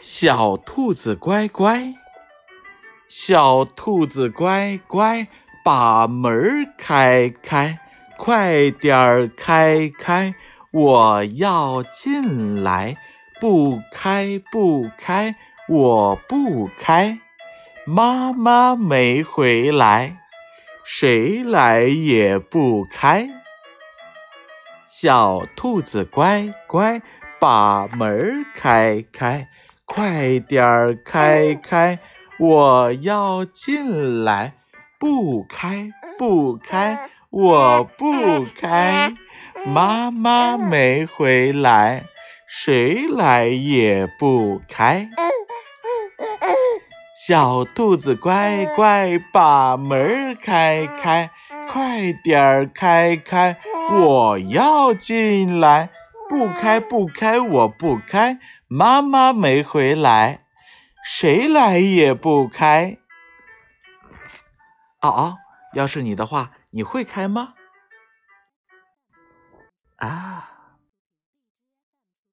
小兔子乖乖，小兔子乖乖，把门开开，快点儿开开，我要进来。不开不开，我不开。妈妈没回来，谁来也不开。小兔子乖乖，把门开开，快点儿开开，我要进来。不开不开，我不开。妈妈没回来。谁来也不开，小兔子乖乖把门开开，快点儿开开，我要进来。不开不开，我不开，妈妈没回来，谁来也不开。哦哦，要是你的话，你会开吗？